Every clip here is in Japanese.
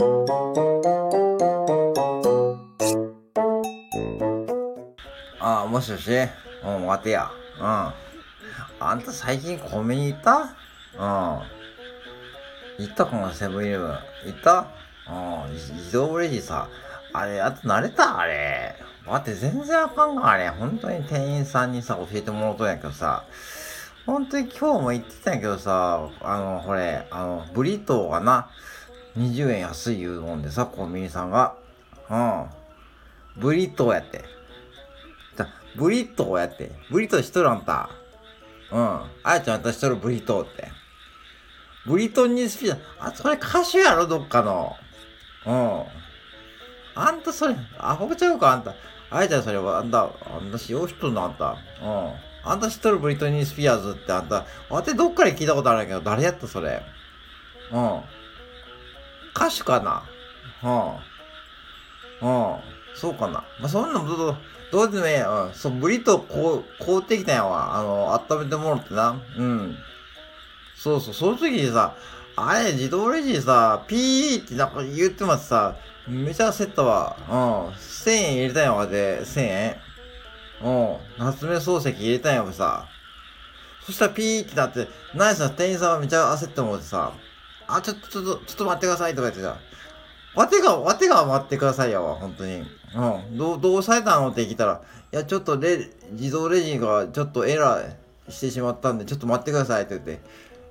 ああ、もしもしうん、待てや。うん。あんた最近コンビニ行った？うん。行ったかな、セブンイレブン。行った？うん、自動レジさ。あれ、あと慣れた？あれ。待って、全然あかんが、あれ。本当に店員さんにさ、教えてもらうとんやけどさ。本当に今日も言ってたんやけどさ、あの、これ、あの、ブリトーがな、20円安い言うもんでさ、コンビニさんが。うん。ブリトーやって。ブリトーやって。ブリトーしとるあんた。うん。あやちゃん私しとるブリトーって。ブリトンにスピード、あ、それ歌手やろどっかの。うん。あんたそれ、アホちゃうかあんた。あやちゃんそれは、あんた、あんた使用しとんのあんた。うん。あんた知っとるブリトニー・スピアーズってあんた、あてどっかで聞いたことあるんやけど、誰やったそれ。うん。歌手かなうん。うん。そうかな。まあ、そんなもどう、どうでもええや。うん。そう、ブリトこう、凍ってきたんやわ。あの、温めてもらってな。うん。そうそう、その時にさ、あれ、自動レジさ、ピーってなんか言ってますさ、めちゃ焦ったわ。うん。1000円入れたんやわ、で、1000円。うん。夏目漱石入れたんやわさ。そしたらピーってなって、ナイスな店員さんはめちゃ焦って思ってさ、あ、ちょっと、ちょっと、ちょっと待ってくださいとか言ってさ、わてが、わてが待ってくださいやわ、本当に。うん。どう、どうされたのって聞いたら、いや、ちょっとレ、自動レジがちょっとエラーしてしまったんで、ちょっと待ってくださいって言って、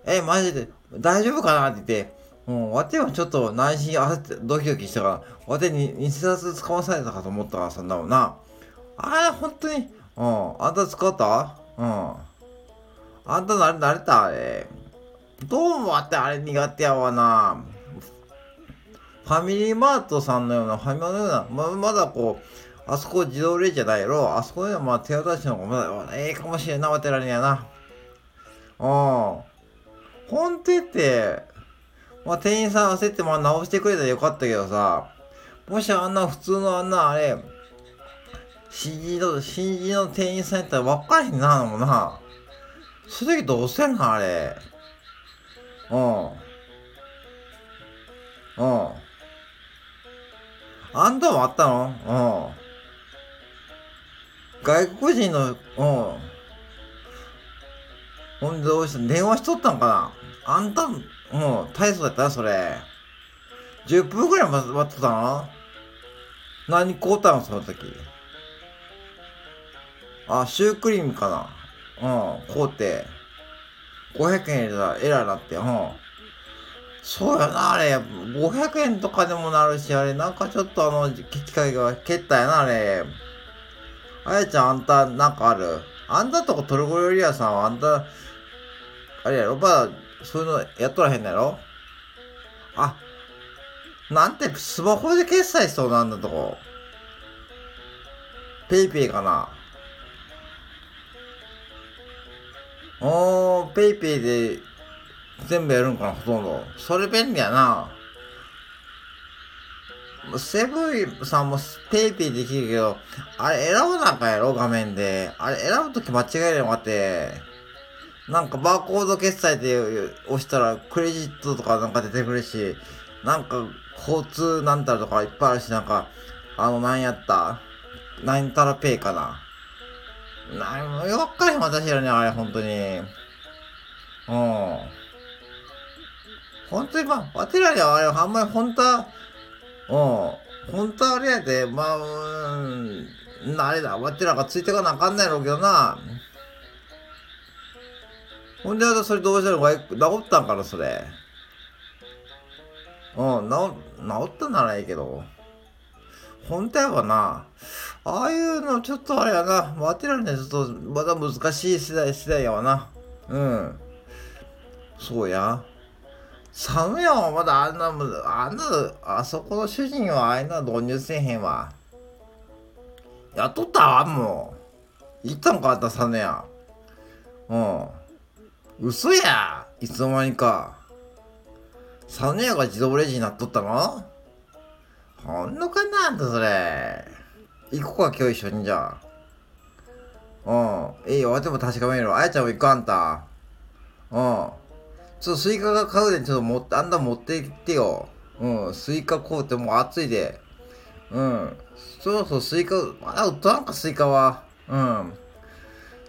え、マジで、大丈夫かなって言って、うん、わてはちょっと内心焦って、ドキドキしたから、わてに偽札使わされたかと思ったから、そんなもんな。あれ、本当に、うん、あんた使った？うん。あんた慣れ、慣れた？あれ。どうもあってあれ苦手やわな。ファミリーマートさんのような、ファミマのような、ま、まだこう、あそこ自動レジじゃないやろ。あそこではまあ手渡しの方がまだええかもしれんな、わてらにやな。うん。ほんとって、まあ店員さん焦ってまあ直してくれたらよかったけどさ、もしあんな普通のあんなあれ、新人の、新人の店員さんやったら分かれへんな、もな。その時どうせんのあれ。うん。うん。あんたもあったの？うん。外国人の、うん。ほんでどうした？電話しとったんかな？あんた、うん、体操やったそれ。10分くらい待ってたの？何買うたのその時？あ、シュークリームかな？うん、買うて。500円入れたらエラーなって、うん。そうやな、あれ。500円とかでもなるし、あれ、なんかちょっとあの、機械が蹴ったやな、あれ。あやちゃん、あんた、なんかある？あんたとこトルコ料理屋さんは、あんた、あれやろ？ま、そういうのやっとらへんのやろ？あ、なんて、スマホで決済しそうなんだとこ。 PayPay かな？おー、 PayPay で全部やるんかな、ほとんど。それ便利やな。セブンさんも PayPay できるけど、あれ選ばなあかんやろ、画面で。あれ選ぶとき間違えればって、なんかバーコード決済で押したらクレジットとかなんか出てくるし、なんか交通なんたらとかいっぱいあるし、なんか、あの、なんやった？なんたらペイかな。なんもよっかり私らね、あれ、本当に。うん。本当に、まあ、わてらにはあれ、あんまり本当は、うん。本当はあれやで、まあ、うん、あれだ、わてらがついてかなあかんないろうけどな。ほんで、それどうしたのか、治ったんかな、それ。うん、治、治ったならいいけど。本当やわな。ああいうのちょっとあれやな。わてらにはちょっとまだ難しい世代、世代やわな。うん。そうや。寒やはまだあんな、あんな、あそこの主人はあんな導入せへんわ。やっとったわ、もう。行ったんかあったさねや。うん。嘘や。いつの間にか。サネヤが自動レジになっとったの？ほんのかなあんたそれ。行こうか、今日一緒にじゃあ。うん。いいよ、でも確かめるあやちゃんも行くあんた。うん。ちょっとスイカが買うでちょっと持って、あんた持って行ってよ。うん、スイカ買うてもう暑いで。うん。そうそう、スイカ、まだ売っとんか、スイカは。うん。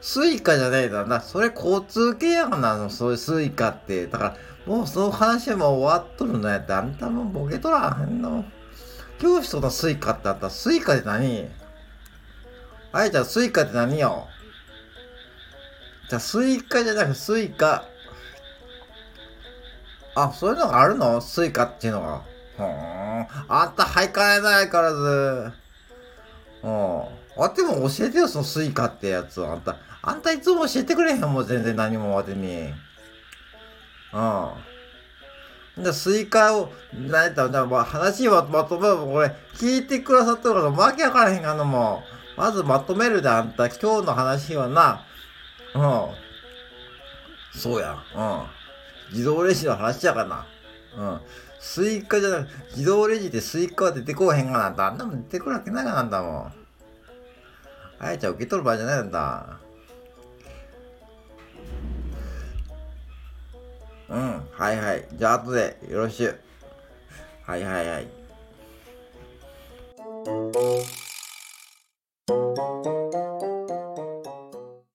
スイカじゃないだな。それ交通系やがな、の、そういうスイカって。だから、もうその話も終わっとるのやって、あんたもボケとらへんの。教師と？のスイカってあったら、スイカって何あいちゃん、スイカって何よじゃあ、スイカじゃなく、スイカ。あ、そういうのがあるのスイカっていうのが。ほん。あんた、はいかれないからず。うん。あっても教えてよ、そのスイカってやつを。あんた、あんたいつも教えてくれへんもん、全然何もわてに。うん。じゃスイカを、なんやったら、じゃあま話はまとめるこれ、聞いてくださってるから、わけわからへんがんのもう。まずまとめるで、あんた、今日の話はな、うん。そうや、うん。自動レジの話やからな。うん。スイカじゃなく自動レジでスイカは出てこへんがなんだ。あんなもん出てくるわけないがなんだもん。あやちゃんウケとる場合じゃないんだ。うん、はいはい。じゃあ後でよろしゅう。はいはいはい。